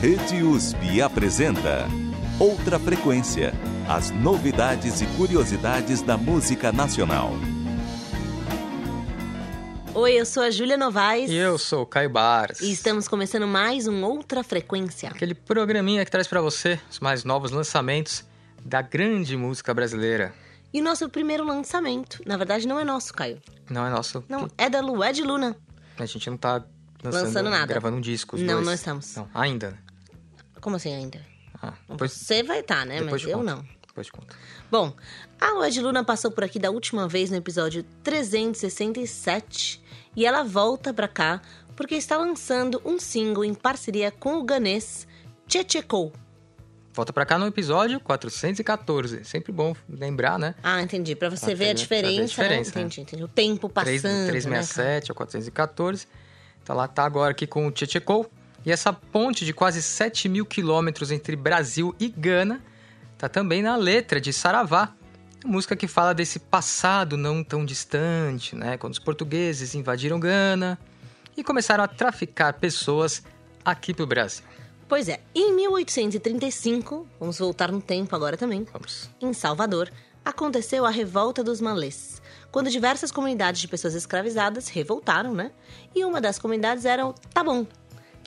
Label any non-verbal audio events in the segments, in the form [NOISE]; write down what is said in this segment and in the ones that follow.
Rede USP apresenta Outra Frequência as novidades e curiosidades da música nacional. Oi, eu sou a Júlia Novaes. E eu sou o Caio Baras. E estamos começando mais um Outra Frequência. Aquele programinha que traz para você os mais novos lançamentos da grande música brasileira. E o nosso primeiro lançamento, na verdade, não é nosso, Caio. Não é nosso. Não, é da Lued Luna. A gente não tá lançando, lançando nada. Gravando um disco. não, dois. não estamos. Não, ainda. Como assim ainda? Ah, depois, Você vai estar, tá, né? Mas eu conto. não. Depois de conta. Bom, a Lued Luna passou por aqui da última vez no episódio 367 e ela volta pra cá porque está lançando um single em parceria com o ganês Chechecou. Volta pra cá no episódio 414. Sempre bom lembrar, né? Ah, entendi. Pra você pra ver, a diferença. Ver a diferença né? Entendi, entendi. O tempo passando. 3, 367 né, ao 414. Tá lá, tá agora aqui com o Chechecou. E essa ponte de quase 7 mil quilômetros entre Brasil e Gana tá também na letra de Saravá, música que fala desse passado não tão distante, né? Quando os portugueses invadiram Gana e começaram a traficar pessoas aqui pro Brasil. Pois é, em 1835, vamos voltar no tempo agora também. Vamos. Em Salvador, aconteceu a Revolta dos Malês, quando diversas comunidades de pessoas escravizadas revoltaram, né? E uma das comunidades era o Tabon,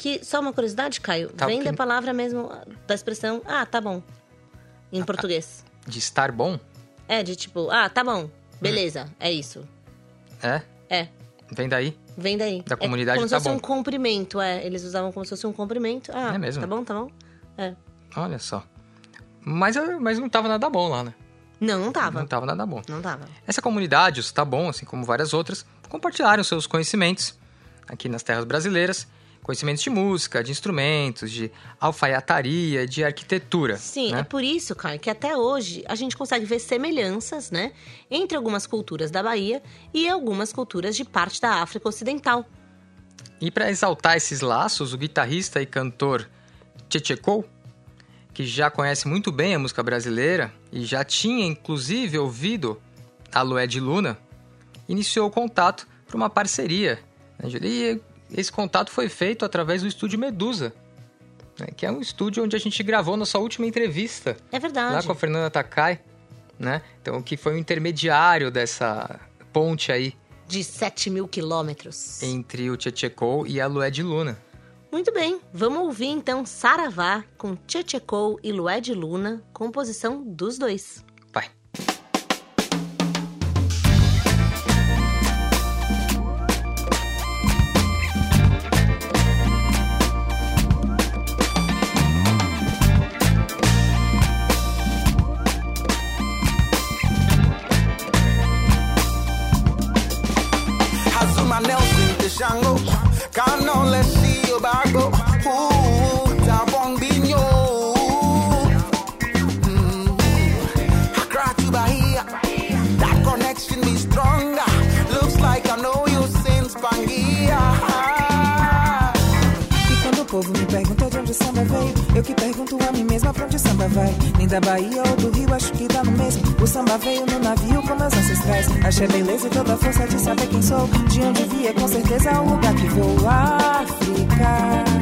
que, só uma curiosidade, Caio, tá, vem da palavra mesmo, da expressão, ah, tá bom, em ah, português. De estar bom? É, de tipo, ah, tá bom, beleza, hum. é isso. É? É. Vem daí? Vem daí. Da comunidade é como tá se fosse bom. um cumprimento, é. Eles usavam como se fosse um cumprimento. Ah, é mesmo? tá bom, tá bom. É. Olha só. Mas, mas não tava nada bom lá, né? Não, não tava. Não tava nada bom. Não tava. Essa comunidade, os Tá Bom, assim como várias outras, compartilharam seus conhecimentos aqui nas terras brasileiras conhecimentos de música, de instrumentos, de alfaiataria, de arquitetura. Sim, né? é por isso, Caio, que até hoje a gente consegue ver semelhanças, né, entre algumas culturas da Bahia e algumas culturas de parte da África Ocidental. E para exaltar esses laços, o guitarrista e cantor Tchechecou, que já conhece muito bem a música brasileira e já tinha inclusive ouvido a Lued Luna, iniciou o contato para uma parceria. Né? E esse contato foi feito através do estúdio Medusa, né, que é um estúdio onde a gente gravou nossa última entrevista. É verdade. Lá com a Fernanda Takai, né? Então, que foi o intermediário dessa ponte aí. De 7 mil quilômetros. Entre o Tchechecou e a Lued Luna. Muito bem, vamos ouvir então Saravá com Tchechecou e Lued Luna, composição dos dois. jungle. Eu que pergunto a mim mesma pra onde o samba vai. Nem da Bahia ou do Rio, acho que dá no mesmo. O samba veio no navio com meus ancestrais. Achei beleza e toda a força de saber quem sou. De onde via, com certeza é o lugar que vou. África.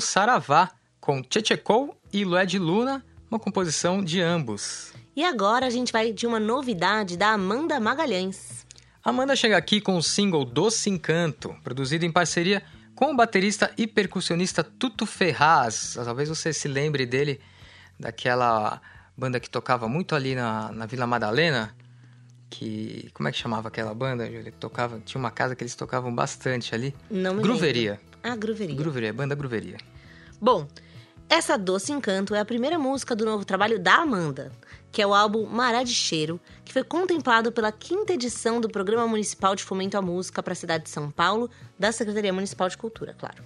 Ouvimos Saravá com Tchetchekou e Lué de Luna, uma composição de ambos. E agora a gente vai de uma novidade da Amanda Magalhães. Amanda chega aqui com o single Doce Encanto, produzido em parceria com o baterista e percussionista Tuto Ferraz. Talvez você se lembre dele, daquela banda que tocava muito ali na, na Vila Madalena. Que. Como é que chamava aquela banda, Júlia? Que tocava. Tinha uma casa que eles tocavam bastante ali. Não me Gruveria. lembro. Ah, Gruveria. Gruveria, banda Gruveria. Bom, essa Doce Encanto é a primeira música do novo trabalho da Amanda, que é o álbum Maré de Cheiro, que foi contemplado pela quinta edição do Programa Municipal de Fomento à Música para a cidade de São Paulo, da Secretaria Municipal de Cultura, claro.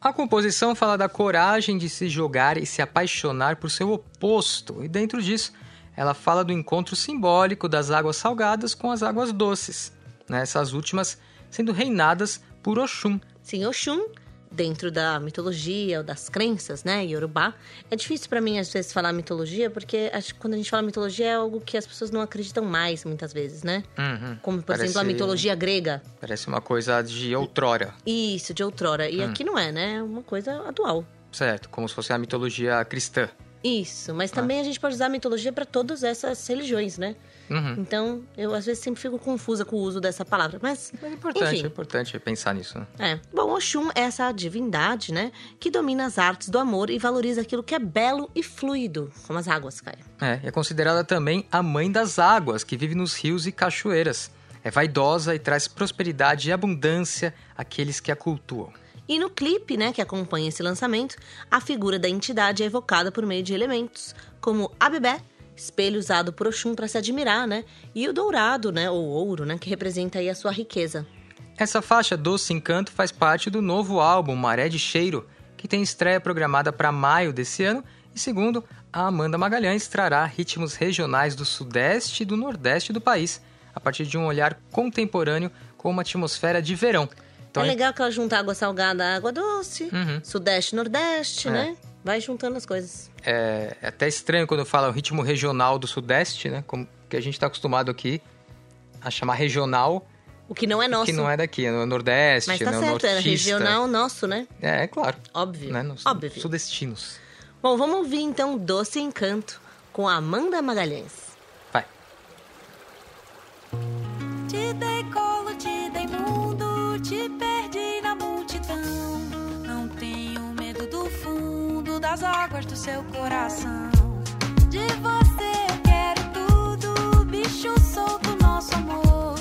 A composição fala da coragem de se jogar e se apaixonar por seu oposto, e dentro disso, ela fala do encontro simbólico das águas salgadas com as águas doces, né? essas últimas sendo reinadas por Oxum. Sim, Oxum, dentro da mitologia ou das crenças, né, Yorubá. É difícil pra mim, às vezes, falar mitologia, porque acho que quando a gente fala mitologia é algo que as pessoas não acreditam mais, muitas vezes, né? Uhum. Como, por Parece- exemplo, a mitologia grega. Parece uma coisa de outrora, Isso, de outrora. E aqui não é, né? É uma coisa atual. certo? Como se fosse a mitologia cristã. Isso, mas também a gente pode usar a mitologia para todas essas religiões, né? Uhum. Então, eu às vezes sempre fico confusa com o uso dessa palavra. Mas, Mas é importante, enfim. é importante pensar nisso. Né? É. Bom, Oxum é essa divindade, né? Que domina as artes do amor e valoriza aquilo que é belo e fluido, como as águas, Caio. É, é considerada também a mãe das águas, que vive nos rios e cachoeiras. É vaidosa e traz prosperidade e abundância àqueles que a cultuam. E no clipe, né, que acompanha esse lançamento, a figura da entidade é evocada por meio de elementos, como a bebê, espelho usado por Oxum para se admirar, né? E o dourado, né, ou ouro, né, que representa aí a sua riqueza. Essa faixa Doce Encanto faz parte do novo álbum Maré de Cheiro, que tem estreia programada para maio desse ano e, segundo a Amanda Magalhães, trará ritmos regionais do sudeste e do nordeste do país, a partir de um olhar contemporâneo com uma atmosfera de verão. Então, é legal que ela junta água salgada à água doce, Uhum. sudeste, nordeste, É. né? Vai juntando as coisas. É, é até estranho quando fala o ritmo regional do Sudeste, né? Como que a gente está acostumado aqui a chamar regional, O que não é nosso. que não é daqui, é no Nordeste, Mas tá né? o certo, era nortista. regional nosso, né? É, é claro. Óbvio. Né? Nos Óbvio. sudestinos. Bom, vamos ouvir então Doce Encanto com a Amanda Magalhães. Vai. Te dei colo, te dei mundo, te perdi na multidão. Não tenho medo do fundo das águas do seu coração. De você eu quero tudo, bicho solto, nosso amor.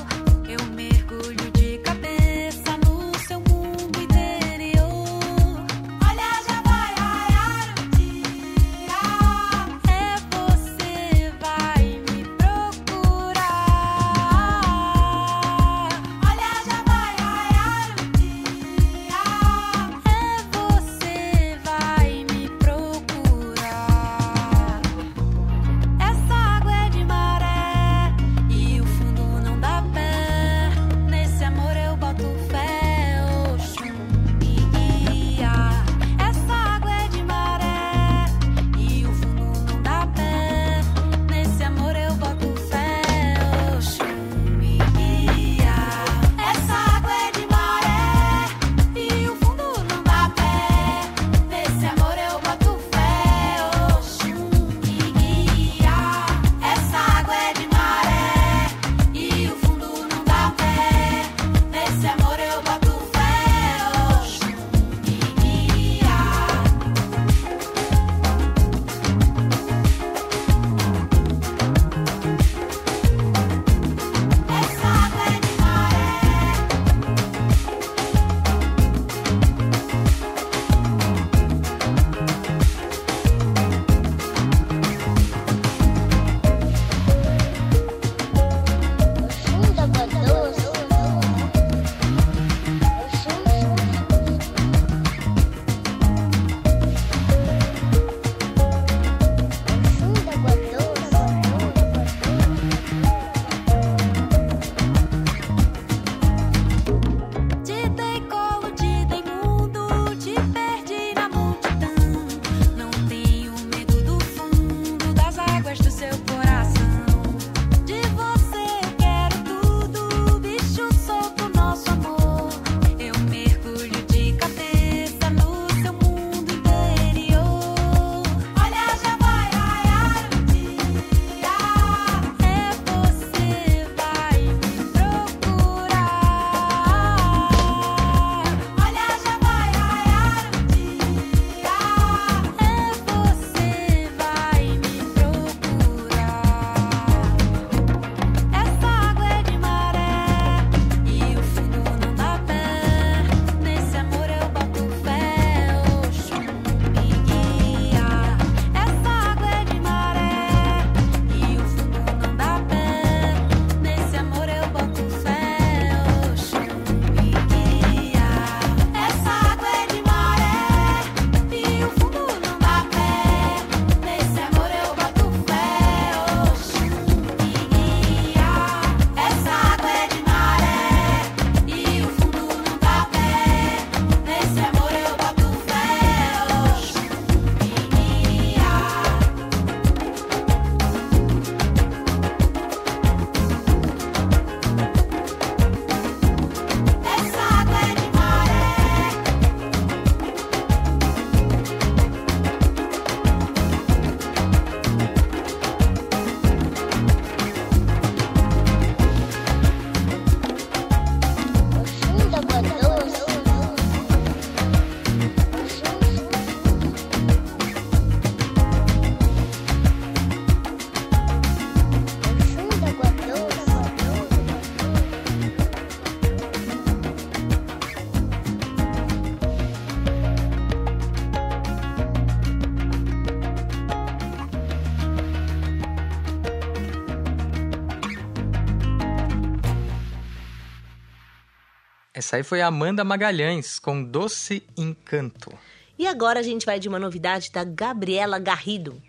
Essa aí foi a Amanda Magalhães, com Doce Encanto. E agora a gente vai de uma novidade da Gabriela Garrido.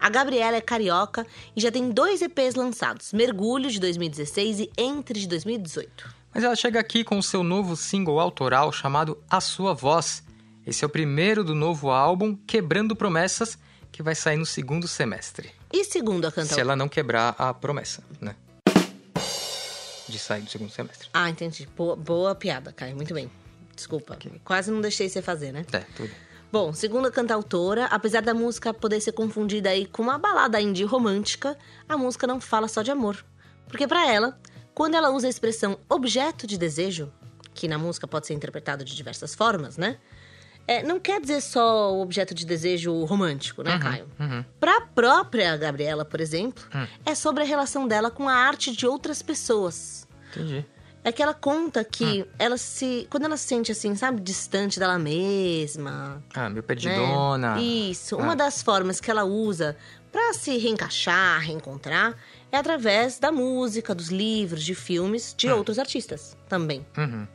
A Gabriela é carioca e já tem dois EPs lançados: Mergulho de 2016 e Entre de 2018. Mas ela chega aqui com o seu novo single autoral chamado A Sua Voz. Esse é o primeiro do novo álbum Quebrando Promessas, que vai sair no segundo semestre. E segundo a cantora. Se ela não quebrar a promessa, né? De sair no segundo semestre. Ah, entendi. Boa, boa piada, Caio. Muito bem. Desculpa. Quase não deixei você fazer, né? É, tudo. Bom, segundo a cantautora, apesar da música poder ser confundida aí com uma balada indie romântica, a música não fala só de amor. Porque para ela, quando ela usa a expressão objeto de desejo, que na música pode ser interpretado de diversas formas, né? É, não quer dizer só o objeto de desejo romântico, né, Uhum, Caio? uhum. Pra própria Gabriela, por exemplo, Hum. é sobre a relação dela com a arte de outras pessoas. Entendi. É que ela conta que Hum. ela se. Quando ela se sente assim, sabe, distante dela mesma. Ah, meu né? perdidona. Isso. Ah. Uma das formas que ela usa pra se reencaixar, reencontrar, é através da música, dos livros, de filmes de outros artistas também. Uhum.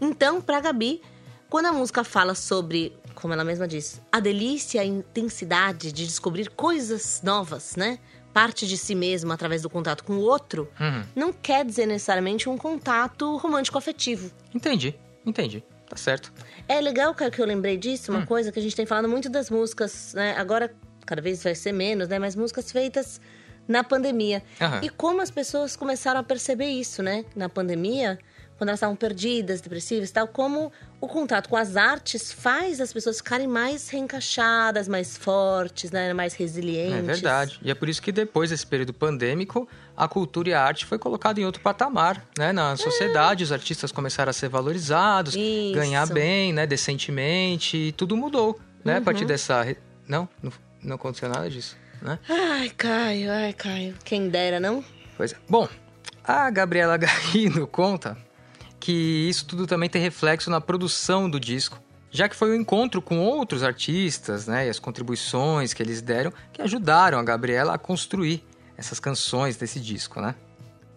Então, pra Gabi, quando a música fala sobre, como ela mesma diz, a delícia e a intensidade de descobrir coisas novas, né? Parte de si mesma através do contato com o outro, Uhum. não quer dizer necessariamente um contato romântico afetivo. Entendi, entendi. Tá certo. É legal, cara, que eu lembrei disso, Hum. uma coisa que a gente tem falado muito das músicas, né? Agora, cada vez vai ser menos, né? Mas músicas feitas na pandemia. Aham. E como as pessoas começaram a perceber isso, né? Na pandemia, quando elas estavam perdidas, depressivas e tal, como o contato com as artes faz as pessoas ficarem mais reencaixadas, mais fortes, né? Mais resilientes. É verdade. E é por isso que depois desse período pandêmico, a cultura e a arte foi colocada em outro patamar, né? Na sociedade, os artistas começaram a ser valorizados, Isso. ganhar bem, né? Decentemente, e tudo mudou, né? A partir Uhum. dessa... não, não aconteceu nada disso, né? Ai, Caio, ai, Caio. Quem dera, não? Pois é. Bom, a Gabriela Garrido [LAUGHS] conta que isso tudo também tem reflexo na produção do disco, já que foi o encontro com outros artistas, né, e as contribuições que eles deram que ajudaram a Gabriela a construir essas canções desse disco, né?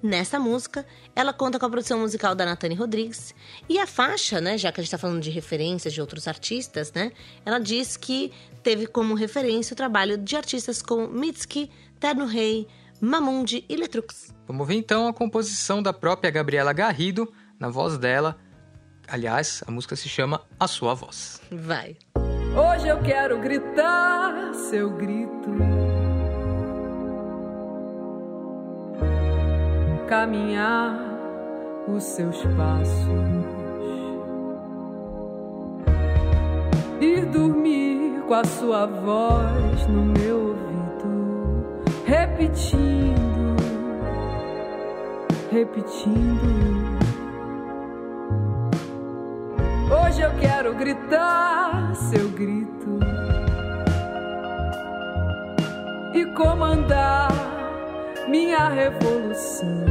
Nessa música, ela conta com a produção musical da Natane Rodrigues e a faixa, né, já que a gente tá falando de referências de outros artistas, né, ela diz que teve como referência o trabalho de artistas como Mitski, Terno Rei, Mamundi e Letrux. Vamos ver então a composição da própria Gabriela Garrido, na voz dela. Aliás, a música se chama A Sua Voz. Vai. Hoje eu quero gritar seu grito. Caminhar os seus passos. Ir dormir com a sua voz no meu ouvido. Repetindo, repetindo. Hoje eu quero gritar seu grito e comandar minha revolução.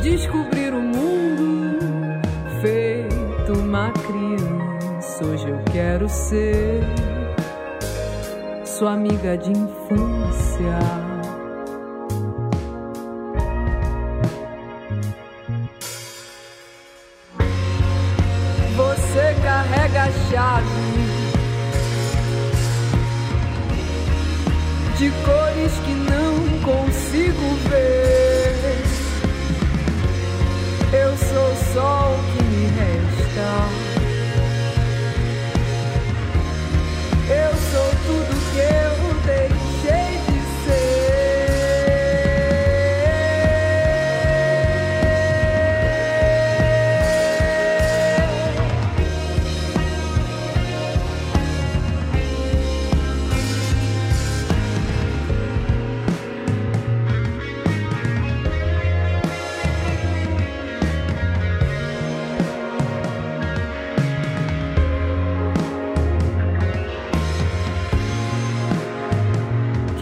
Descobrir o mundo feito uma criança. Hoje eu quero ser sua amiga de infância.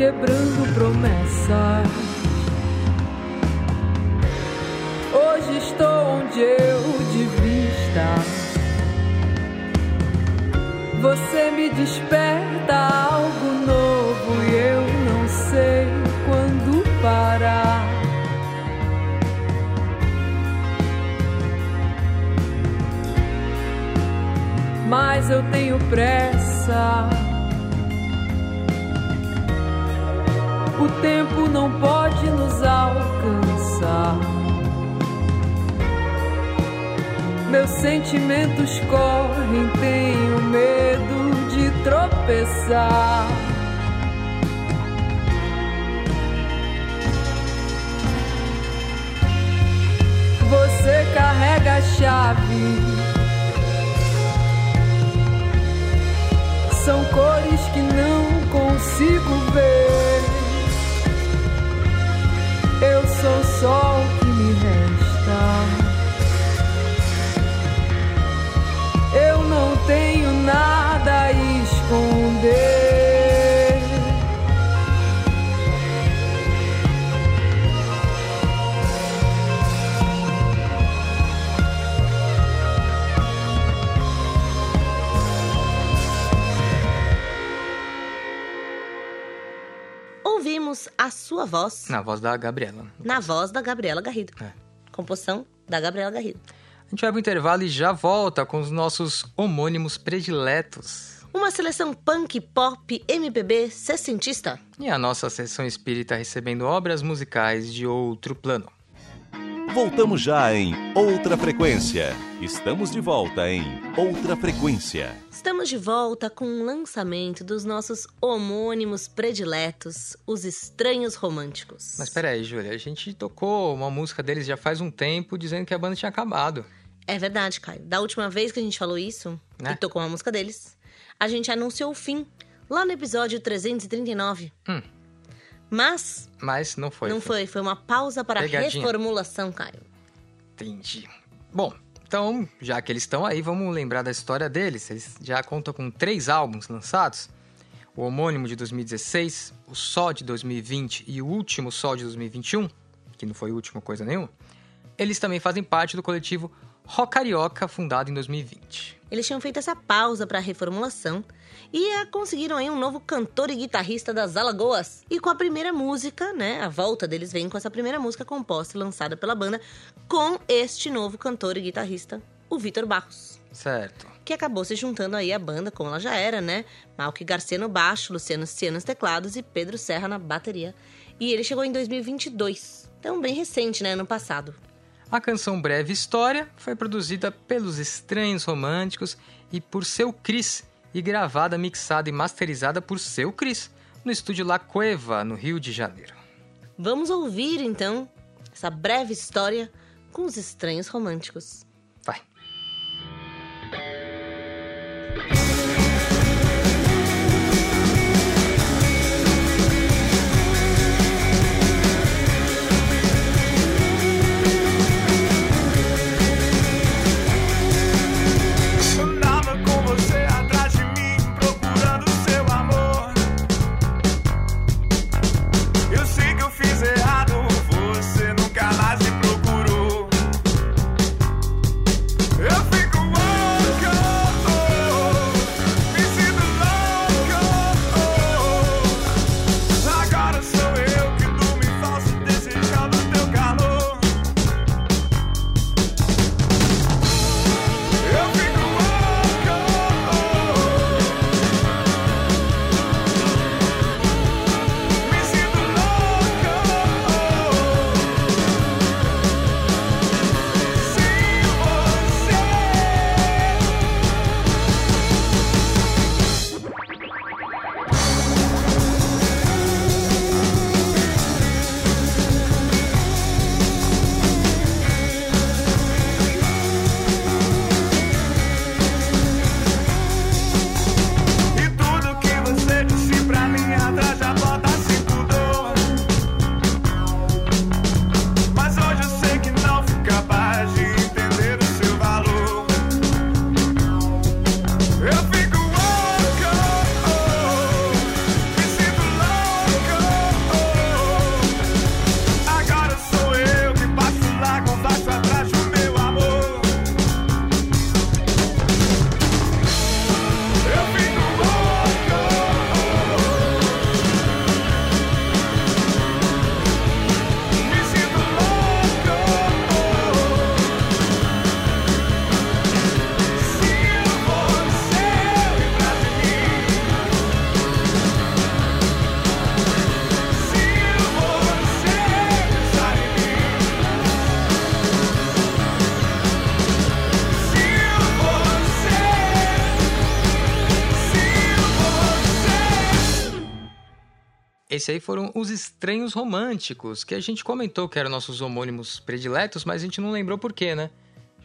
quebrando promessas. Hoje estou onde eu devia estar. Você me desperta algo novo e eu não sei quando parar. Mas eu tenho pressa. Não pode nos alcançar. Meus sentimentos correm, tenho medo de tropeçar. Você carrega a chave. São cores que não consigo ver. Sou só o que me resta. Eu não tenho nada a esconder. Sua voz Na voz da Gabriela. na voz da Gabriela Garrido. É. Composição da Gabriela Garrido. A gente vai pro intervalo e já volta com os nossos homônimos prediletos. Uma seleção punk, pop, MPB, sessentista. E a nossa sessão espírita recebendo obras musicais de outro plano. Voltamos já em Outra Frequência. Estamos de volta em Outra Frequência. Estamos de volta com o lançamento dos nossos homônimos prediletos, os Estranhos Românticos. Mas peraí, Júlia, a gente tocou uma música deles já faz um tempo dizendo que a banda tinha acabado. É verdade, Caio. Da última vez que a gente falou isso, Né? e tocou uma música deles, a gente anunciou o fim, lá no episódio 339. Hum. Mas Mas não foi. não foi, foi uma pausa para Pegadinha. reformulação, Caio. Entendi. Bom, então, já que eles estão aí, vamos lembrar da história deles. Eles já contam com três álbuns lançados. O homônimo de 2016, o Sol de 2020 e o último Sol de 2021, que não foi o último coisa nenhuma. Eles também fazem parte do coletivo Rock Carioca, fundado em 2020. Eles tinham feito essa pausa para reformulação e eh, conseguiram aí um novo cantor e guitarrista das Alagoas. E com a primeira música, né? A volta deles vem com essa primeira música composta e lançada pela banda com este novo cantor e guitarrista, o Vitor Barros. Certo. que acabou se juntando aí à banda, como ela já era, né? Malky Garcia no baixo, Luciano Ciano nos teclados e Pedro Serra na bateria. E ele chegou em 2022, então bem recente, né? Ano passado. A canção Breve História foi produzida pelos Estranhos Românticos e por seu Cris e gravada, mixada e masterizada por seu Cris no estúdio La Cueva, no Rio de Janeiro. Vamos ouvir então essa breve história com os estranhos românticos. Esse aí foram os Estranhos Românticos, que a gente comentou que eram nossos homônimos prediletos, mas a gente não lembrou por quê, né?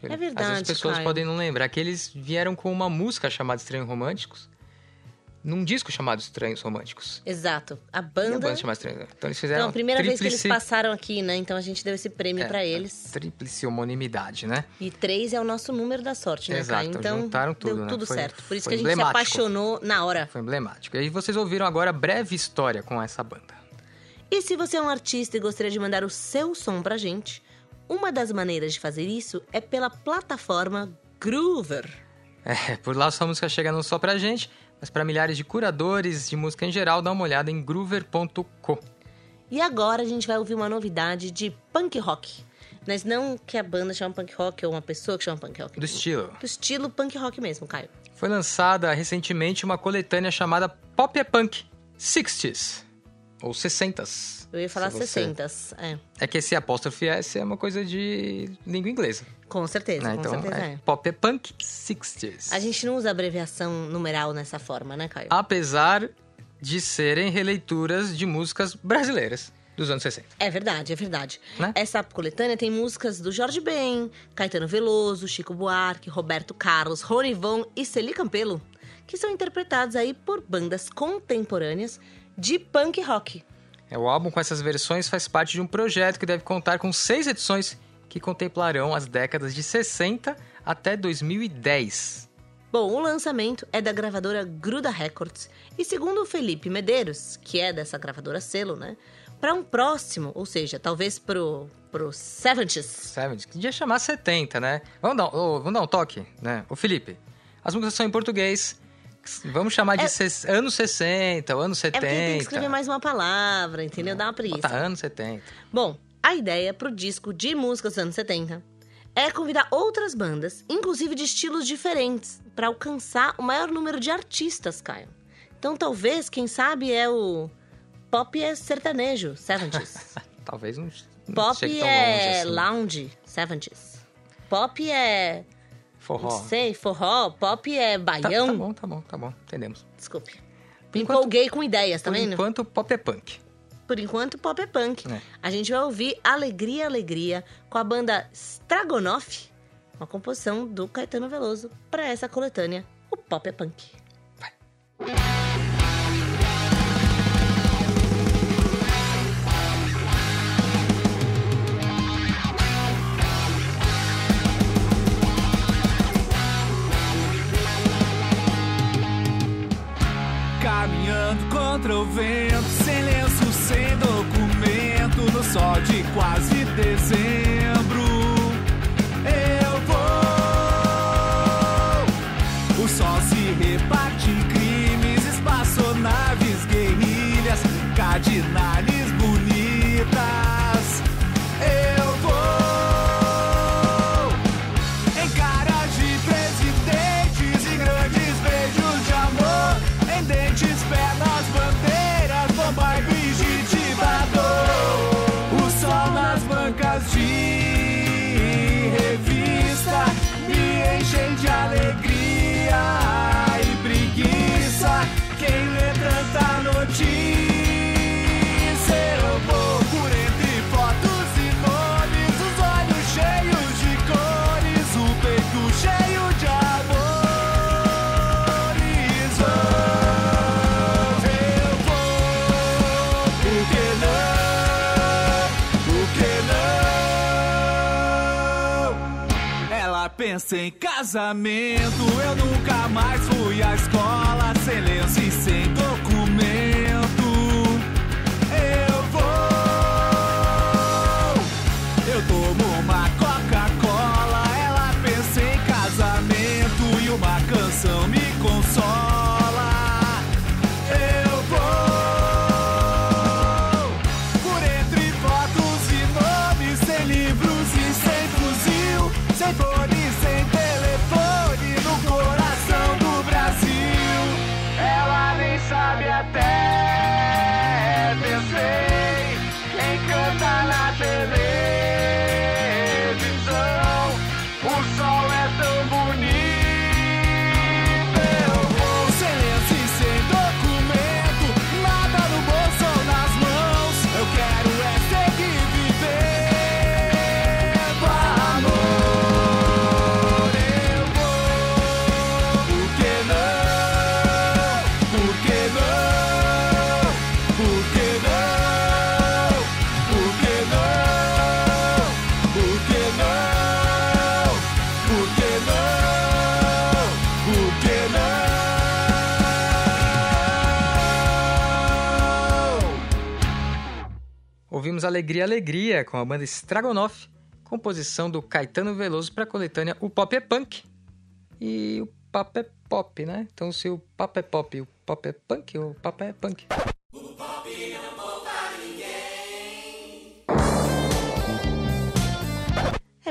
É Às vezes verdade, as pessoas Caio. podem não lembrar que eles vieram com uma música chamada Estranhos Românticos, num disco chamado Estranhos Românticos. Exato. A E a banda. banda chamada Estranhos Então eles fizeram Então, a primeira vez que eles tríplice- passaram aqui, né? Então a gente deu esse prêmio é, pra eles. Tríplice homonimidade, né? E três é o nosso número da sorte, né, Exato? Então juntaram tudo, deu né? tudo Foi- certo. Por isso que a gente se apaixonou na hora. Foi emblemático. E aí vocês ouviram agora a breve história com essa banda. E se você é um artista e gostaria de mandar o seu som pra gente, uma das maneiras de fazer isso é pela plataforma Groover. É, por lá sua música chega não só pra gente, mas pra milhares de curadores de música em geral, dá uma olhada em groover.co. E agora a gente vai ouvir uma novidade de punk rock. Mas não que a banda chama punk rock ou uma pessoa que chama punk rock. Do estilo. Do estilo punk rock mesmo, Caio. Foi lançada recentemente uma coletânea chamada Pop é Punk 60s. Ou 60s. Eu ia falar se 60. É, É que esse apóstrofe S é uma coisa de língua inglesa. com certeza, né? com Então, certeza é é. Pop é Punk 60s. A gente não usa abreviação numeral nessa forma, né, Caio? Apesar de serem releituras de músicas brasileiras dos anos 60. É verdade, é verdade. Né? Essa coletânea tem músicas do Jorge Ben, Caetano Veloso, Chico Buarque, Roberto Carlos, Rony Von e Celi Campelo, que são interpretados aí por bandas contemporâneas de punk rock. É, o álbum com essas versões faz parte de um projeto que deve contar com seis edições que contemplarão as décadas de 60 até 2010. Bom, o lançamento é da gravadora Gruda Records e segundo o Felipe Medeiros, que é dessa gravadora selo, né? Para um próximo, ou seja, talvez pro pro 70s. 70, que devia chamar 70, né? Vamos dar, ô, vamos dar um toque, né? Ô Felipe, as músicas são em português. Vamos chamar de É- anos 60, ou anos 70. É tem que escrever mais uma palavra, entendeu? Dá uma preguiça. Bota anos 70. Bom, a ideia pro disco de músicas dos anos 70 é convidar outras bandas, inclusive de estilos diferentes, para alcançar o maior número de artistas, Caio. Então talvez, quem sabe, é o pop é sertanejo, 70s. [LAUGHS] Talvez não, não pop é longe assim. lounge, 70s. Pop é, Forró. não sei, forró, pop é Tá, baião. tá bom, tá bom, tá bom. Entendemos. Desculpe. Por Me enquanto- empolguei com ideias, tá Por vendo? enquanto, pop é punk. Por enquanto, pop é punk. É. A gente vai ouvir Alegria, Alegria com a banda Stragonoff, uma composição do Caetano Veloso para essa coletânea, o Pop é Punk. Caminhando contra o vento, sem lenço, sem documento, no sol de quase dezembro. Eu vou. O sol se reparte em crimes, espaçonaves, guerrilhas, cardinales Ela pensa em casamento, eu nunca mais fui à escola, sem lenço e sem documento. Eu vou, eu tomo uma Coca-Cola, ela pensa em casamento e uma canção me consola. Ouvimos Alegria, Alegria, com a banda Stragonoff, composição do Caetano Veloso para a coletânea O Pop é Punk. E o Pop é Pop, né? Então, se o Pop é Pop o Pop é Punk, o Pop é Punk. É,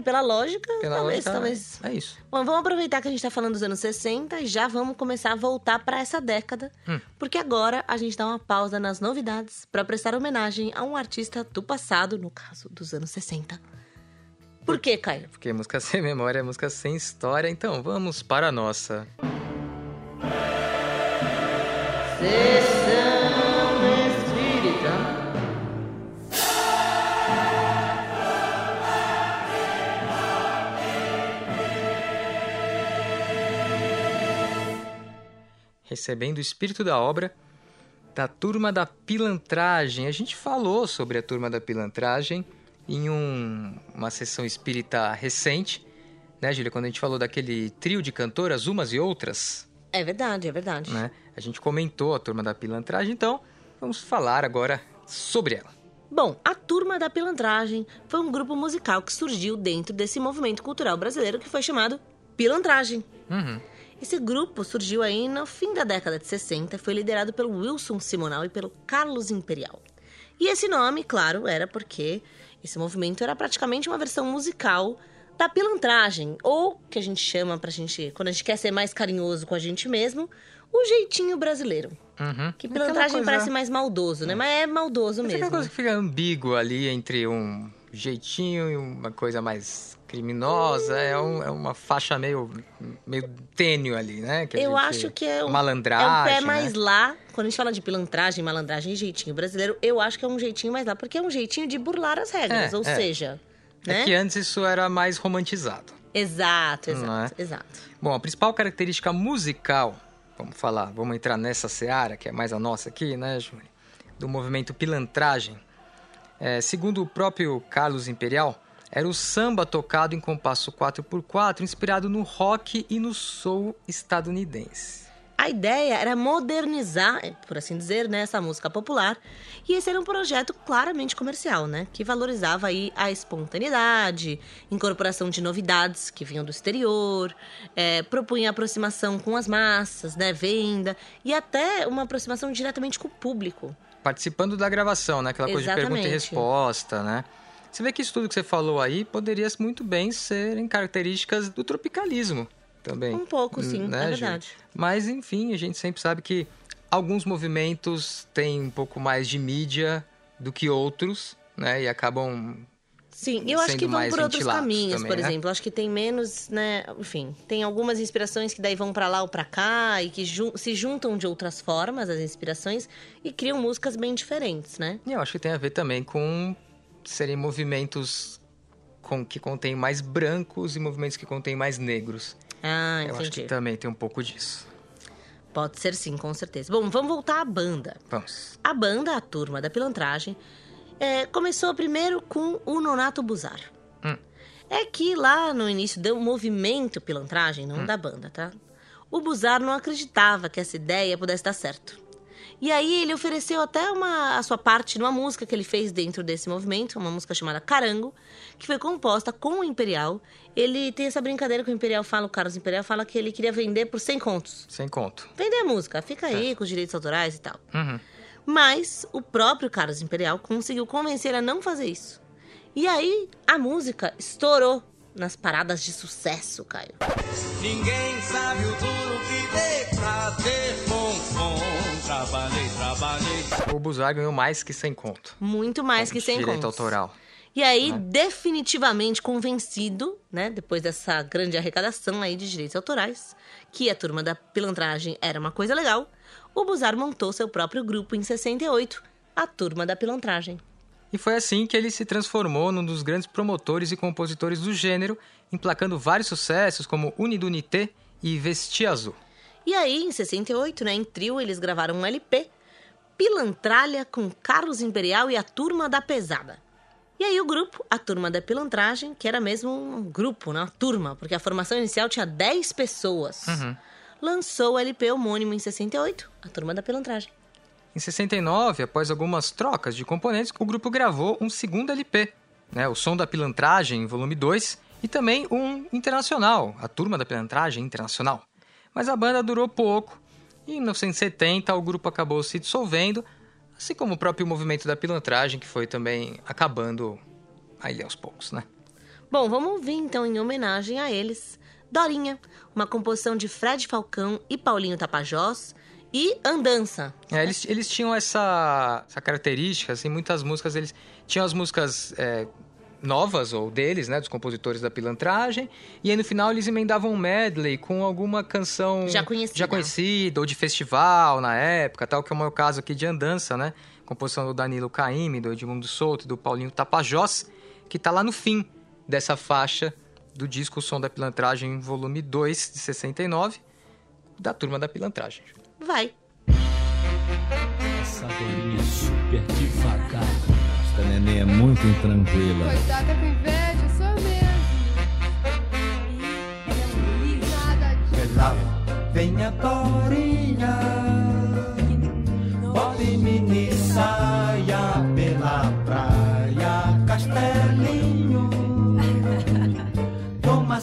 pela lógica, Pela talvez, lógica, talvez. É isso. Bom, vamos aproveitar que a gente tá falando dos anos 60 e já vamos começar a voltar para essa década. Hum. Porque agora a gente dá uma pausa nas novidades para prestar homenagem a um artista do passado, no caso dos anos 60. Por quê, Caio? Porque música [LAUGHS] sem memória é música sem história. Então, vamos para a nossa. Sessão recebendo o espírito da obra da turma da pilantragem. A gente falou sobre a turma da pilantragem em um- uma sessão espírita recente, né, Júlia? Quando a gente falou daquele trio de cantoras, umas e outras, É verdade, é verdade. né? A gente comentou a turma da pilantragem, então vamos falar agora sobre ela. Bom, a Turma da Pilantragem foi um grupo musical que surgiu dentro desse movimento cultural brasileiro que foi chamado Pilantragem. Uhum. Esse grupo surgiu aí no fim da década de 60 e foi liderado pelo Wilson Simonal e pelo Carlos Imperial. E esse nome, claro, era porque esse movimento era praticamente uma versão musical da pilantragem, ou que a gente chama pra gente, quando a gente quer ser mais carinhoso com a gente mesmo, o jeitinho brasileiro. Uhum. Que pilantragem coisa- parece mais maldoso, né? Mas é maldoso Mas é mesmo. aquela coisa que fica ambíguo ali entre um jeitinho e uma coisa mais criminosa. É, um- é uma faixa meio, meio tênue ali, né? Que a Eu gente- acho que é um, Malandragem, é um pé né? mais lá. Quando a gente fala de pilantragem, malandragem e jeitinho brasileiro, eu acho que é um jeitinho mais lá, porque é um jeitinho de burlar as regras. É, ou é. seja, É né? que antes isso era mais romantizado. Exato, exato, é? exato. Bom, a principal característica musical, vamos falar, vamos entrar nessa seara, que é mais a nossa aqui, né, Júlia? Do movimento pilantragem. É, segundo o próprio Carlos Imperial, era o samba tocado em compasso 4x4, inspirado no rock e no soul estadunidense. A ideia era modernizar, por assim dizer, né, essa música popular. E esse era um projeto claramente comercial, né? Que valorizava aí a espontaneidade, incorporação de novidades que vinham do exterior, é, propunha aproximação com as massas, né? Venda e até uma aproximação diretamente com o público. Participando da gravação, né? Aquela coisa de pergunta e Exatamente. resposta, né? Você vê que isso tudo que você falou aí poderia muito bem serem características do tropicalismo também. Um pouco, sim, né, é verdade. Mas, enfim, a gente sempre sabe que alguns movimentos têm um pouco mais de mídia do que outros, né? E acabam. Sim, eu acho que vão por outros caminhos, também, por né? exemplo. Acho que tem menos, né? Enfim, tem algumas inspirações que daí vão pra lá ou pra cá e que se juntam de outras formas, as inspirações, e criam músicas bem diferentes, né? E eu acho que tem a ver também com serem movimentos com, que contêm mais brancos e movimentos que contêm mais negros. Ah, Eu acho entendi. que também tem um pouco disso. Pode ser sim, com certeza. Bom, vamos voltar à banda. Vamos. A banda, a turma da pilantragem, é, começou primeiro com o Nonato Buzar. Hum. É que lá no início do movimento pilantragem, Hum. não da banda, tá? O Buzar não acreditava que essa ideia pudesse dar certo. E aí ele ofereceu até uma, a sua parte numa música que ele fez dentro desse movimento, uma música chamada Carango, que foi composta com o Imperial. Ele tem essa brincadeira que o Imperial fala, o Carlos Imperial fala que ele queria vender por 100 contos. Sem conto. Vender a música, fica aí com os direitos autorais e tal. Uhum. Mas o próprio Carlos Imperial conseguiu convencer a não fazer isso. E aí a música estourou nas paradas de sucesso, Caio. Ninguém sabe o duro que dei pra ter. Trabalhei, trabalhei. O Buzar ganhou mais que sem conto. Muito mais que 100 Direito contos. autoral. E aí, definitivamente convencido, né, depois dessa grande arrecadação aí de direitos autorais, que a turma da pilantragem era uma coisa legal, o Buzar montou seu próprio grupo em 68, a Turma da Pilantragem. E foi assim que ele se transformou num dos grandes promotores e compositores do gênero, emplacando vários sucessos como Unidunité e Vestia Azul. E aí, em 68, né, em trio, eles gravaram um LP, Pilantralha com Carlos Imperial e a Turma da Pesada. E aí o grupo, a Turma da Pilantragem, que era mesmo um grupo, né, uma turma, porque a formação inicial tinha 10 pessoas, Uhum. Lançou o LP homônimo em 68, a Turma da Pilantragem. Em 69, após algumas trocas de componentes, o grupo gravou um segundo LP, né, O Som da Pilantragem, volume 2, e também um internacional, a Turma da Pilantragem Internacional. Mas a banda durou pouco e em 1970 o grupo acabou se dissolvendo, assim como o próprio movimento da pilantragem, que foi também acabando aí aos poucos, né? Bom, vamos ouvir então em homenagem a eles. Dorinha, uma composição de Fred Falcão e Paulinho Tapajós, e Andança. É, eles, eles tinham essa, essa característica, assim, muitas músicas, eles tinham as músicas é, novas, ou deles, né, dos compositores da pilantragem, e aí no final eles emendavam um medley com alguma canção Já conhecida. já conhecida ou de festival na época, tal, que é o meu caso aqui de Andança, né, composição do Danilo Caymmi, do Edmundo Souto e do Paulinho Tapajós, que tá lá no fim dessa faixa do disco O Som da Pilantragem, volume 2, de 69, da Turma da Pilantragem. Vai. Essa dorinha é super devagar. Esta neném é muito intranquila. Coitada com inveja, sou mesmo. Nada disso. Lá vem a Dorinha, bota mini saia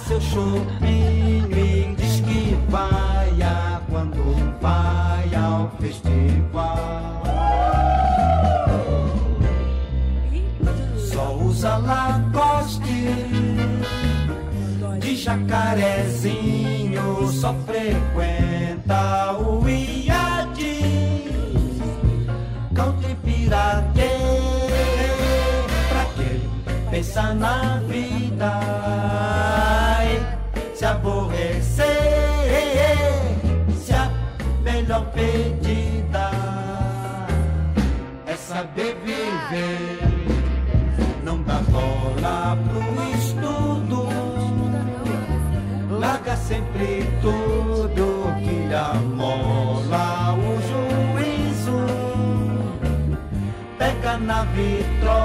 seu chopinho e diz que vai quando vai ao festival. Só usa Lacoste de jacarezinho só frequenta o IAD Country pirate Pra que pensar na vida Não dá bola pro estudo Larga sempre tudo que amola o juízo. Pega na vitrola,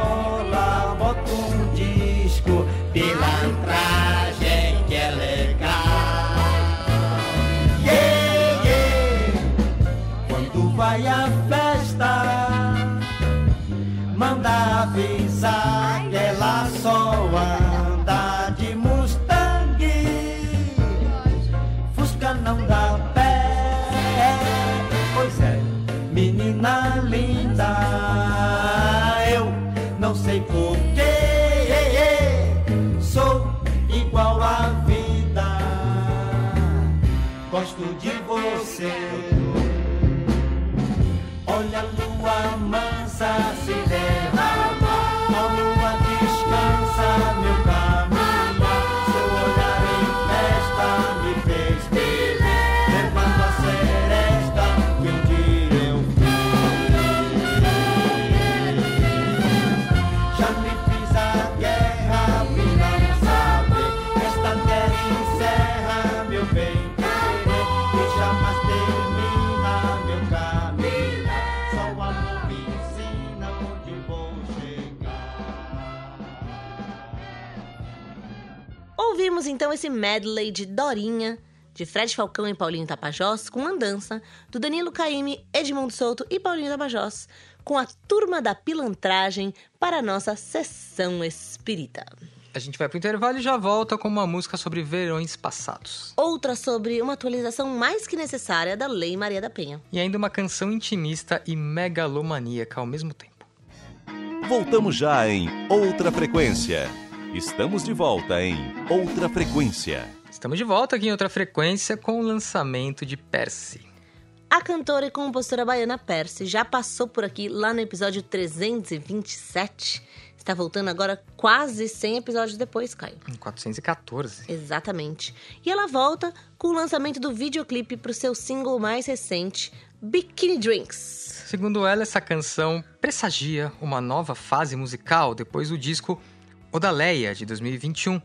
Ouvimos então esse medley de Dorinha, de Fred Falcão e Paulinho Tapajós, com Andança, do Danilo Caymmi, Edmundo Souto e Paulinho Tapajós, com a Turma da Pilantragem para a nossa sessão espírita. A gente vai pro intervalo e já volta com uma música sobre verões passados. Outra sobre uma atualização mais que necessária da Lei Maria da Penha. E ainda uma canção intimista e megalomaníaca ao mesmo tempo. Voltamos já em Outra Frequência. Estamos de volta em Outra Frequência. Estamos de volta aqui em outra frequência com o lançamento de Percy. A cantora e compositora baiana Percy já passou por aqui lá no episódio 327. Está voltando agora quase 100 episódios depois, Caio. Em 414. Exatamente. E ela volta com o lançamento do videoclipe para o seu single mais recente, Bikini Drinks. Segundo ela, essa canção pressagia uma nova fase musical depois do disco Odaleia, de 2021.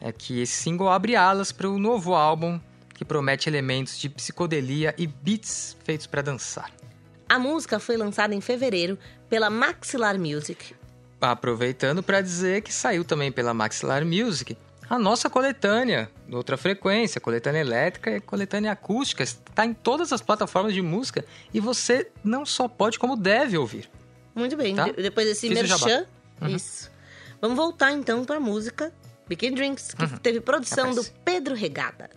É que esse single abre alas para o novo álbum que promete elementos de psicodelia e beats feitos para dançar. A música foi lançada em fevereiro pela Maxillar Music. Aproveitando para dizer que saiu também pela Maxillar Music a nossa coletânea, outra frequência, coletânea elétrica e coletânea acústica. Está em todas as plataformas de música e você não só pode, como deve ouvir. Muito bem. Tá? De- Depois desse Fiz merchan. Uhum. Isso. Vamos voltar então para a música Bikini Drinks, que teve produção do. Pedro Regada.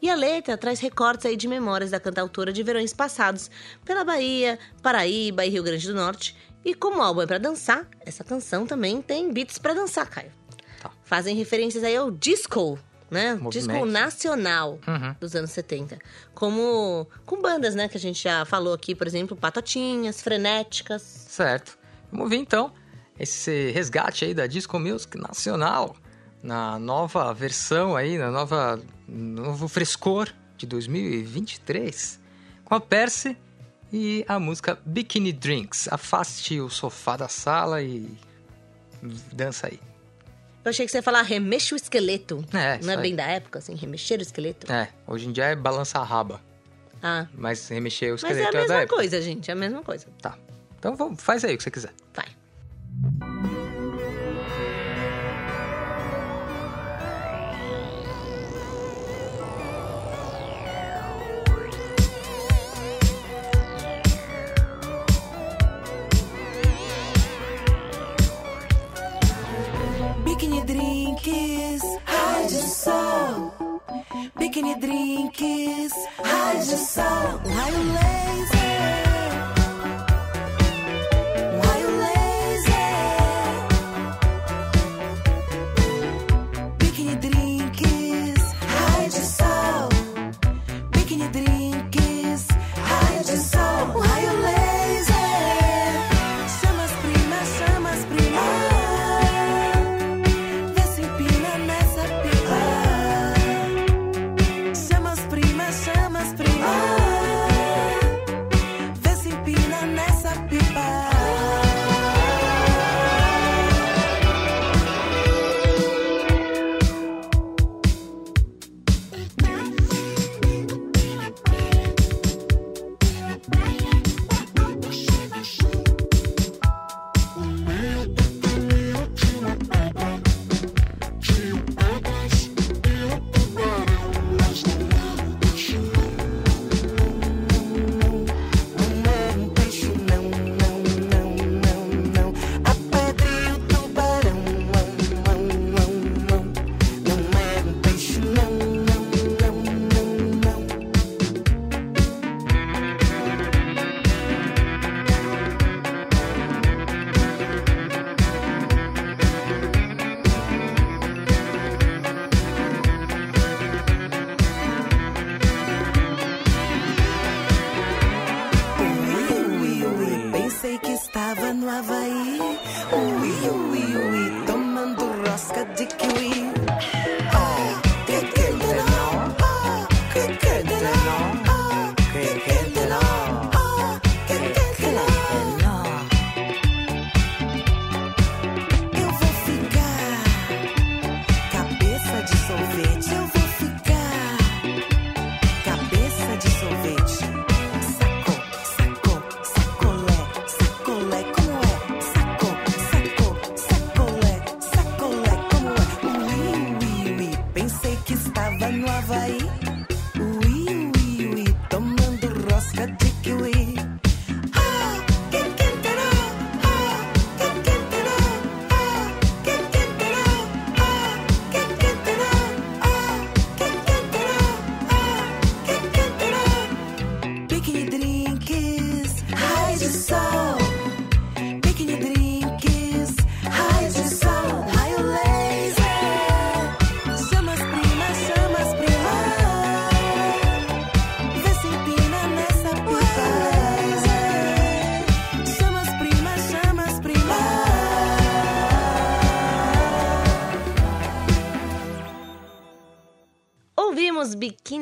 E a letra traz recortes aí de memórias da cantautora de verões passados pela Bahia, Paraíba e Rio Grande do Norte. E como o álbum é pra dançar, essa canção também tem beats pra dançar, Caio. Tá. Fazem referências aí ao disco, né? Movimento. Disco nacional Uhum. dos anos 70. Como com bandas, né, que a gente já falou aqui, por exemplo, Patotinhas, Frenéticas. Certo. Vamos ver então esse resgate aí da Disco Music Nacional na nova versão aí, na nova novo frescor de 2023 com a Percy e a música Bikini Drinks. Afaste o sofá da sala e dança aí. Eu achei que você ia falar remexe o esqueleto. É, Não é aí. bem da época, assim, remexer o esqueleto? É, hoje em dia é balança a raba, Ah, mas remexer o mas esqueleto é a da mesma época. coisa, gente, é a mesma coisa. Tá. Então vamos, faz aí o que você quiser. Vai. Bikini drinks, de sol. Bikini drinks, de sol. Raio laser.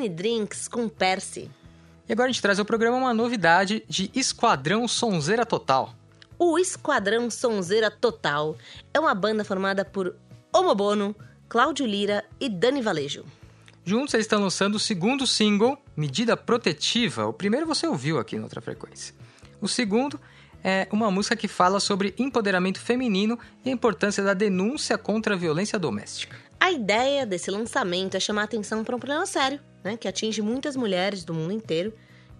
Bikini Drinks com Percy. E agora a gente traz ao programa uma novidade de Esquadrão Sonzeira Total. O Esquadrão Sonzeira Total é uma banda formada por Omobono, Cláudio Lira e Dani Valejo. Juntos eles estão lançando o segundo single, Medida Protetiva. O primeiro você ouviu aqui na outra frequência. O segundo é uma música que fala sobre empoderamento feminino e a importância da denúncia contra a violência doméstica. A ideia desse lançamento é chamar atenção para um problema sério, né, que atinge muitas mulheres do mundo inteiro.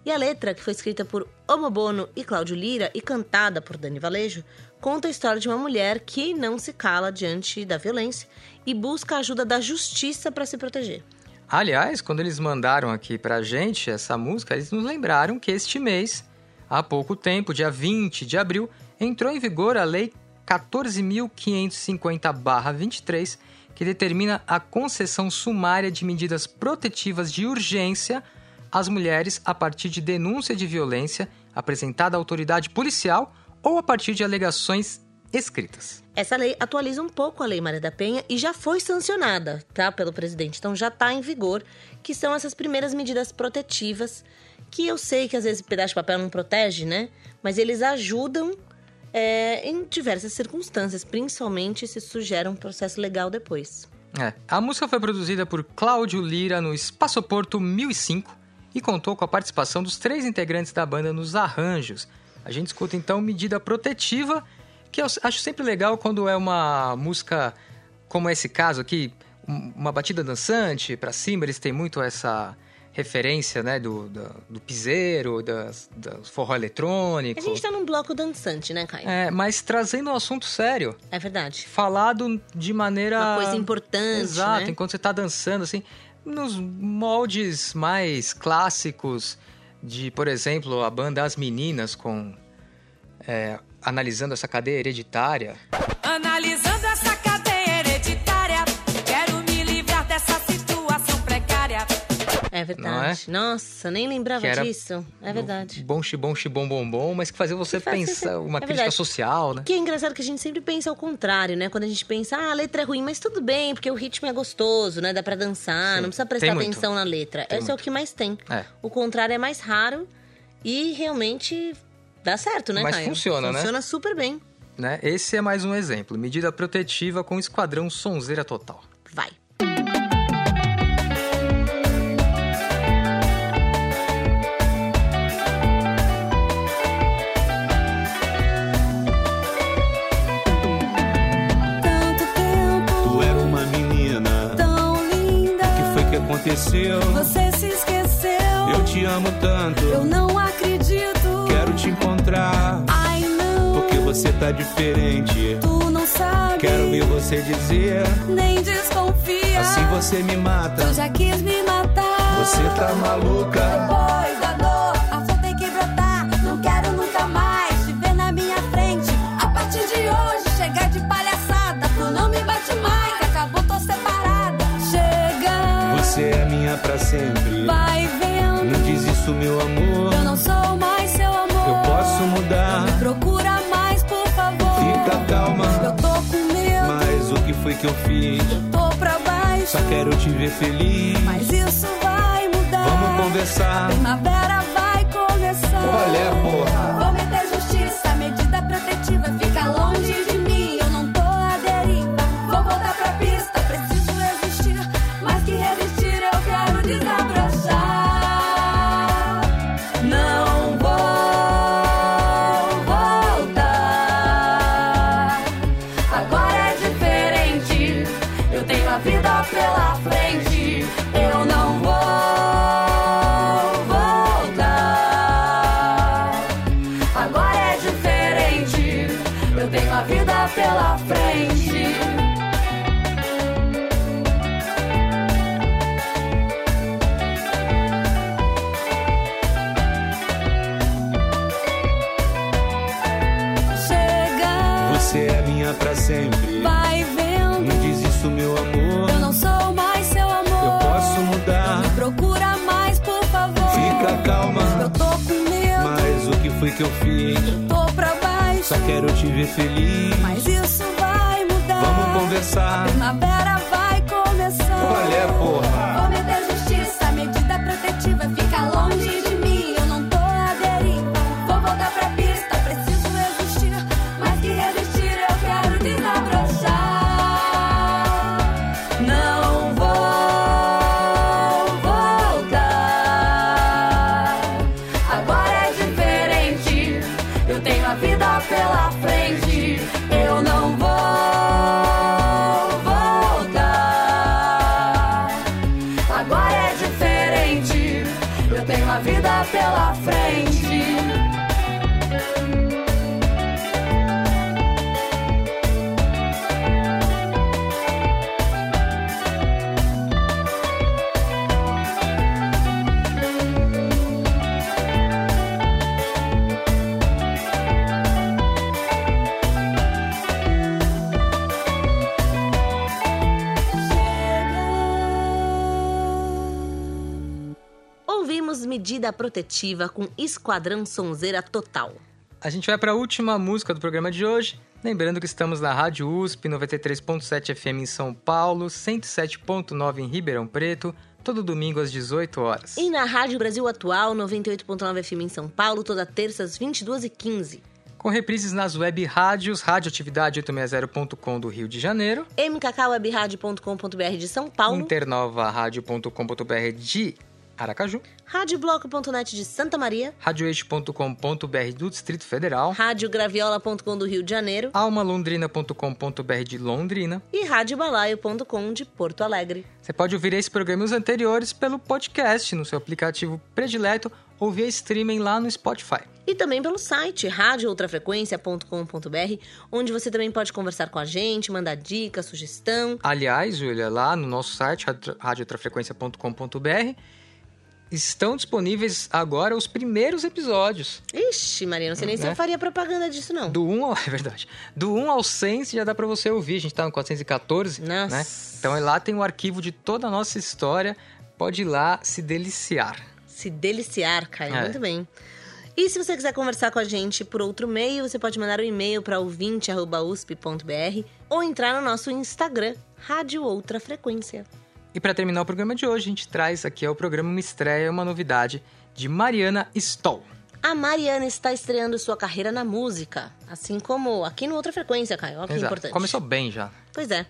E a letra, que foi escrita por Omobono e Cláudio Lira e cantada por Dani Valejo, conta a história de uma mulher que não se cala diante da violência e busca a ajuda da justiça para se proteger. Aliás, quando eles mandaram aqui pra gente essa música, eles nos lembraram que este mês, há pouco tempo, dia 20 de abril, entrou em vigor a Lei 14.550-23, que determina a concessão sumária de medidas protetivas de urgência às mulheres a partir de denúncia de violência apresentada à autoridade policial ou a partir de alegações escritas. Essa lei atualiza um pouco a Lei Maria da Penha e já foi sancionada, tá, pelo presidente. Então já está em vigor, que são essas primeiras medidas protetivas que eu sei que às vezes pedaço de papel não protege, né? Mas eles ajudam é, em diversas circunstâncias, principalmente se isso gera um processo legal depois. É. A música foi produzida por Cláudio Lira no Espaço Porto 1005 e contou com a participação dos três integrantes da banda nos arranjos. A gente escuta então Medida Protetiva, que eu acho sempre legal quando é uma música como esse caso aqui, um- uma batida dançante pra cima, eles têm muito essa referência, né, do, do, do piseiro, das, do forró A eletrônico. gente tá num bloco dançante, né, Caio? É, mas trazendo um assunto sério. É verdade. Falado de maneira. Uma coisa importante, Exato, né? enquanto você tá dançando, assim, nos moldes mais clássicos de, por exemplo, a banda As Meninas, com. é, analisando essa cadeia hereditária. Analisando É verdade. Nossa, nem lembrava disso. É verdade. Bom, xibom, xibom, bom, bom, mas que fazia você Que faz pensar uma é crítica verdade. social, né? Que é engraçado que a gente sempre pensa ao contrário, né? Quando a gente pensa, ah, a letra é ruim, mas tudo bem, porque o ritmo é gostoso, né? Dá pra dançar, Sim. não precisa prestar muito. atenção na letra. Tem Esse é o muito. que mais tem. É. O contrário é mais raro e realmente dá certo, né, Mas Caio? funciona, né? Funciona super bem. né? Esse é mais um exemplo. Medida protetiva com esquadrão sonzeira total. Vai. Aconteceu? Você se esqueceu. Eu te amo tanto. Eu não acredito. Quero te encontrar. Ai, não. Porque você tá diferente. Tu não sabe. Quero ver você dizer. Nem desconfia. Assim você me mata. Tu já quis me matar. Você tá maluca. Que eu fiz? tô pra baixo. Só quero te ver feliz. Mas isso vai mudar. Vamos conversar. Primavera vai começar. É, porra? Quero te ver feliz. Mas isso vai mudar. Vamos conversar. Primavera Medida protetiva com Esquadrão Sonzeira Total. A gente vai para a última música do programa de hoje. Lembrando que estamos na Rádio USP 93.7 FM em São Paulo, 107.9 em Ribeirão Preto, todo domingo às 18 horas. E na Rádio Brasil Atual, 98.9 FM em São Paulo, toda terça às 22h15. Com reprises nas web rádios, radioatividade860.com do Rio de Janeiro, mkkwebradio.com.br de São Paulo, internovaradio.com.br de Aracaju, radiobloco.net de Santa Maria, radioeixo.com.br do Distrito Federal, radiograviola.com do Rio de Janeiro almalondrina.com.br de Londrina. e radiobalaio.com de Porto Alegre. Você pode ouvir esse programa e os anteriores pelo podcast no seu aplicativo predileto ou via streaming lá no Spotify. E também pelo site radioultrafrequência.com.br, onde você também pode conversar com a gente, mandar dica, sugestão. Aliás, Júlia, lá no nosso site, radio- radiotrafrequência.com.br, estão disponíveis agora os primeiros episódios. Ixi, Maria, não sei nem se Né? eu faria propaganda disso, não. Do 1 ao, [LAUGHS] é verdade. Do 1 ao 100 já dá pra você ouvir. A gente tá no 414, Nossa. né? Então lá tem o arquivo de toda a nossa história. Pode ir lá se deliciar. Se deliciar, Caio. É. Muito bem. E se você quiser conversar com a gente por outro meio, você pode mandar um e-mail para ouvinte.usp.br ou entrar no nosso Instagram, Rádio Outra Frequência. E para terminar o programa de hoje, a gente traz aqui ao programa uma estreia, uma novidade de Mariana Stoll. A Mariana está estreando sua carreira na música, assim como aqui no Outra Frequência, Caio. Olha que Exato. importante. Começou bem já. Pois é.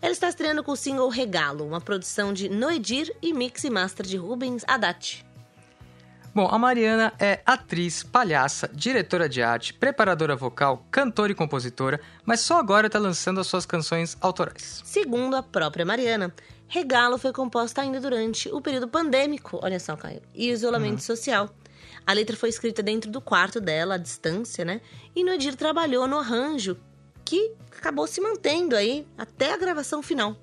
Ela está estreando com o single Regalo, uma produção de Noedir e mix e master de Rubens Haddad. Bom, a Mariana é atriz, palhaça, diretora de arte, preparadora vocal, cantora e compositora, mas só agora está lançando as suas canções autorais. Segundo a própria Mariana, Regalo foi composta ainda durante o período pandêmico, olha só, Caio, e isolamento social. A letra foi escrita dentro do quarto dela, à distância, né? E Noedir trabalhou no arranjo, que acabou se mantendo aí até a gravação final.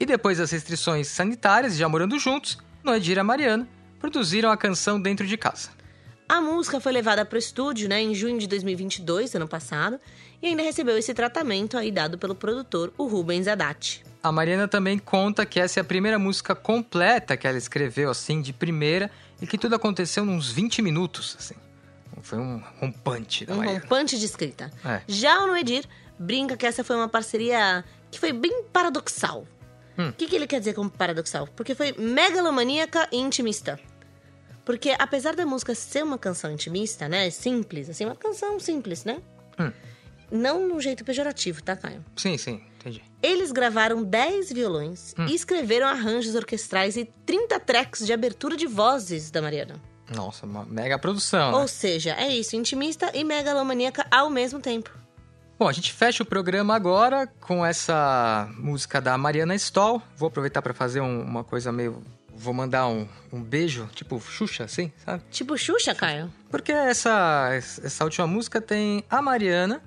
E depois das restrições sanitárias, já morando juntos, Noedir e a Mariana produziram a canção dentro de casa. A música foi levada para o estúdio né, em junho de 2022, ano passado, e ainda recebeu esse tratamento aí dado pelo produtor, o Rubens Haddad. A Mariana também conta que essa é a primeira música completa que ela escreveu, assim, de primeira, e que tudo aconteceu nos 20 minutos, assim. Foi um rompante da Um Mariana. rompante de escrita. É. Já o Noedir brinca que essa foi uma parceria que foi bem paradoxal. O Hum. que, que ele quer dizer como paradoxal? Porque foi megalomaníaca e intimista. Porque apesar da música ser uma canção intimista, né? Simples, assim, uma canção simples, né? Hum. Não no jeito pejorativo, tá, Caio? Sim, sim. Eles gravaram 10 violões Hum. e escreveram arranjos orquestrais e 30 tracks de abertura de vozes da Mariana. Nossa, uma mega produção, né? Ou seja, é isso, intimista e megalomaníaca ao mesmo tempo. Bom, a gente fecha o programa agora com essa música da Mariana Stoll. Vou aproveitar para fazer um- uma coisa meio... Vou mandar um, um beijo, tipo Xuxa, assim, sabe? Tipo Xuxa, Caio? Porque essa, essa última música tem a Mariana,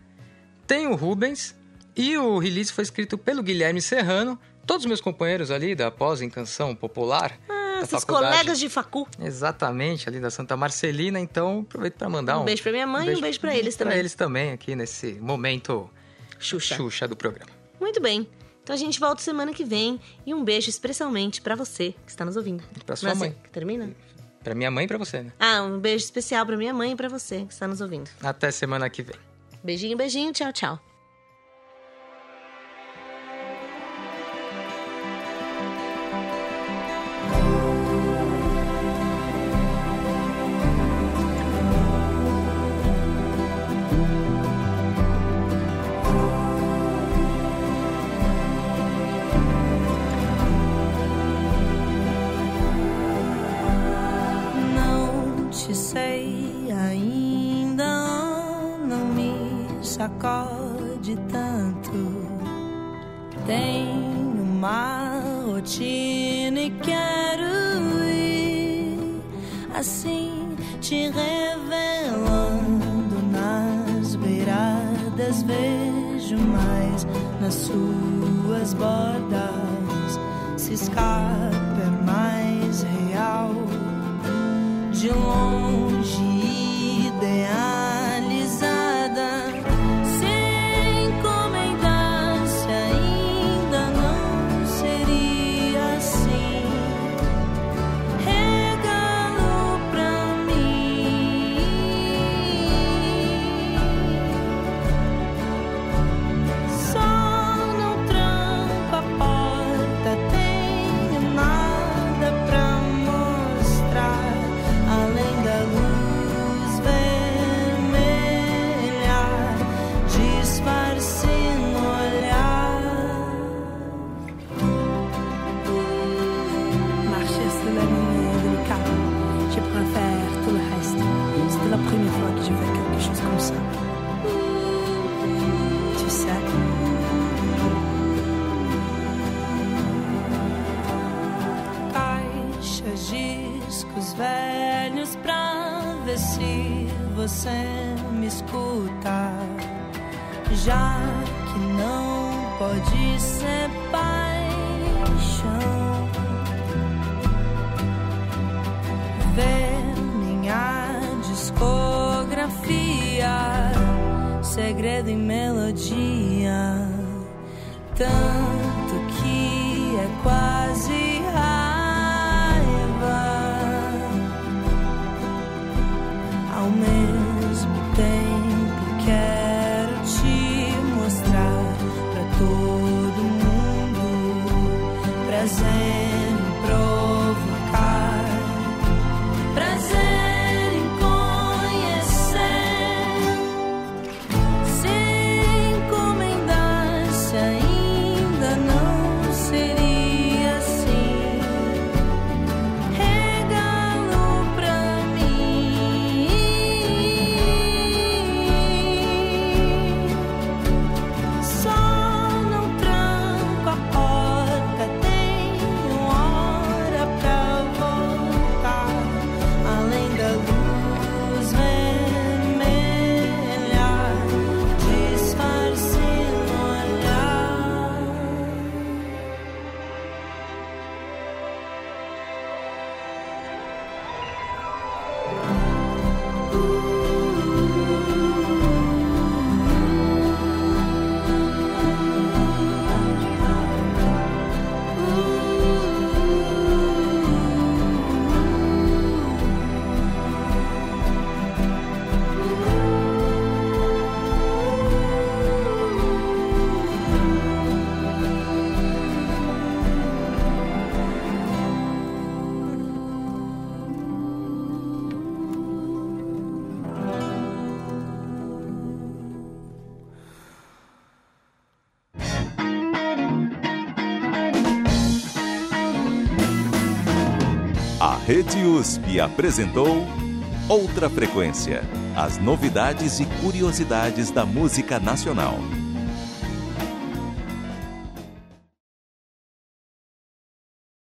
tem o Rubens e o release foi escrito pelo Guilherme Serrano. Todos os meus companheiros ali da pós em canção popular. Ah, faculdade. colegas de facu. Exatamente, ali da Santa Marcelina. Então, aproveito para mandar um, Um beijo pra minha mãe e um beijo pra eles pra também. eles também, aqui nesse momento Xuxa. Xuxa do programa. Muito bem. Então a gente volta semana que vem. E um beijo especialmente pra você que está nos ouvindo. Pra sua é mãe. que termina? Pra minha mãe e pra você, né? Ah, um beijo especial pra minha mãe e pra você que está nos ouvindo. Até semana que vem. Beijinho, beijinho. Tchau, tchau. Nas suas bordas se escapa mais real de longe idealizada. você me escuta, já que não pode ser cool. Sete USP apresentou Outra Frequência as novidades e curiosidades da música nacional.